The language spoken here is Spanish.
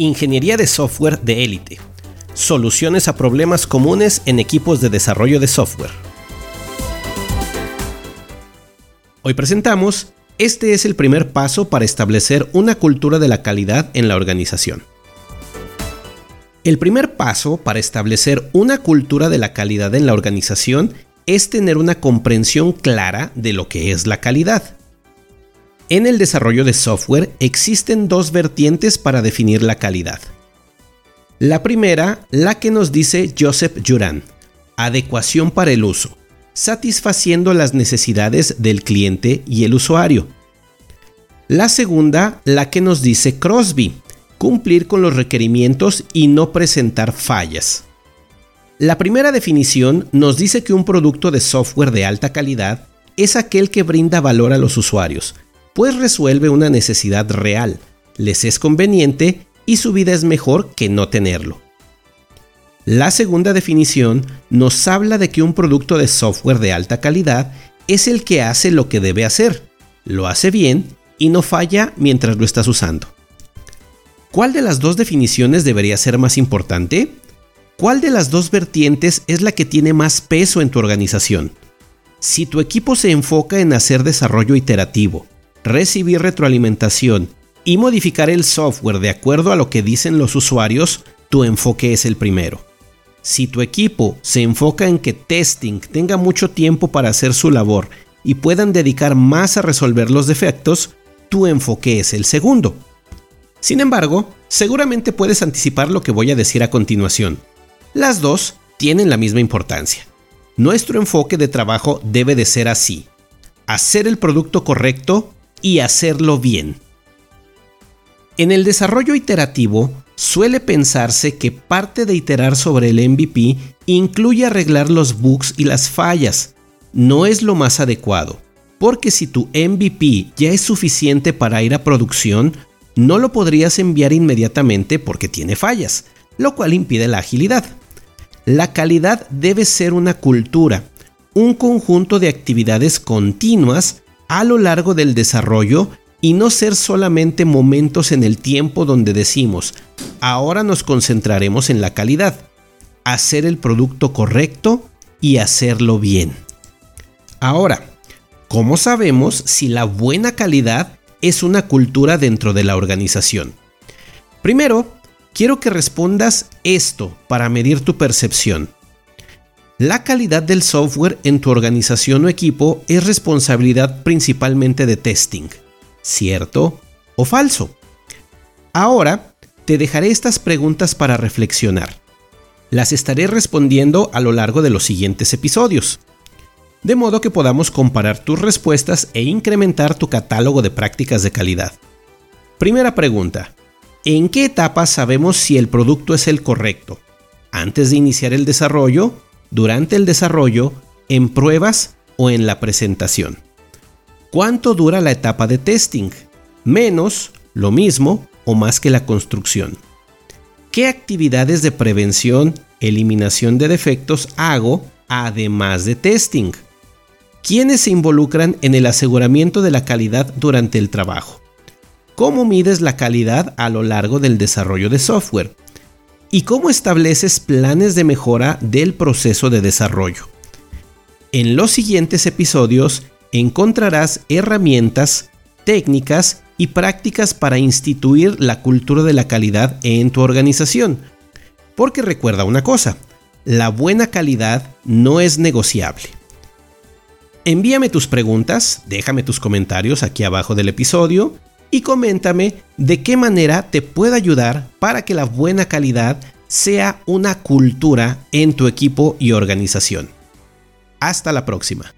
Ingeniería de software de élite. Soluciones a problemas comunes en equipos de desarrollo de software. Hoy presentamos, este es el primer paso para establecer una cultura de la calidad en la organización. El primer paso para establecer una cultura de la calidad en la organización es tener una comprensión clara de lo que es la calidad. En el desarrollo de software existen dos vertientes para definir la calidad. La primera, la que nos dice Joseph Juran, adecuación para el uso, satisfaciendo las necesidades del cliente y el usuario. La segunda, la que nos dice Crosby, cumplir con los requerimientos y no presentar fallas. La primera definición nos dice que un producto de software de alta calidad es aquel que brinda valor a los usuarios, pues resuelve una necesidad real, les es conveniente y su vida es mejor que no tenerlo. La segunda definición nos habla de que un producto de software de alta calidad es el que hace lo que debe hacer, lo hace bien y no falla mientras lo estás usando. ¿Cuál de las dos definiciones debería ser más importante? ¿Cuál de las dos vertientes es la que tiene más peso en tu organización? Si tu equipo se enfoca en hacer desarrollo iterativo, recibir retroalimentación y modificar el software de acuerdo a lo que dicen los usuarios, tu enfoque es el primero. Si tu equipo se enfoca en que testing tenga mucho tiempo para hacer su labor y puedan dedicar más a resolver los defectos, tu enfoque es el segundo. Sin embargo, seguramente puedes anticipar lo que voy a decir a continuación. Las dos tienen la misma importancia. Nuestro enfoque de trabajo debe de ser así. Hacer el producto correcto y hacerlo bien. En el desarrollo iterativo suele pensarse que parte de iterar sobre el MVP incluye arreglar los bugs y las fallas. No es lo más adecuado, porque si tu MVP ya es suficiente para ir a producción, no lo podrías enviar inmediatamente porque tiene fallas, lo cual impide la agilidad. La calidad debe ser una cultura, un conjunto de actividades continuas a lo largo del desarrollo y no ser solamente momentos en el tiempo donde decimos, ahora nos concentraremos en la calidad, hacer el producto correcto y hacerlo bien. Ahora, ¿cómo sabemos si la buena calidad es una cultura dentro de la organización? Primero, quiero que respondas esto para medir tu percepción. La calidad del software en tu organización o equipo es responsabilidad principalmente de testing. ¿Cierto o falso? Ahora te dejaré estas preguntas para reflexionar. Las estaré respondiendo a lo largo de los siguientes episodios, de modo que podamos comparar tus respuestas e incrementar tu catálogo de prácticas de calidad. Primera pregunta. ¿En qué etapa sabemos si el producto es el correcto? ¿Antes de iniciar el desarrollo? Durante el desarrollo, en pruebas o en la presentación. ¿Cuánto dura la etapa de testing? Menos, lo mismo o más que la construcción. ¿Qué actividades de prevención, eliminación de defectos hago además de testing? ¿Quiénes se involucran en el aseguramiento de la calidad durante el trabajo? ¿Cómo mides la calidad a lo largo del desarrollo de software? Y cómo estableces planes de mejora del proceso de desarrollo. En los siguientes episodios encontrarás herramientas, técnicas y prácticas para instituir la cultura de la calidad en tu organización. Porque recuerda una cosa, la buena calidad no es negociable. Envíame tus preguntas, déjame tus comentarios aquí abajo del episodio y coméntame de qué manera te puedo ayudar para que la buena calidad sea una cultura en tu equipo y organización. Hasta la próxima.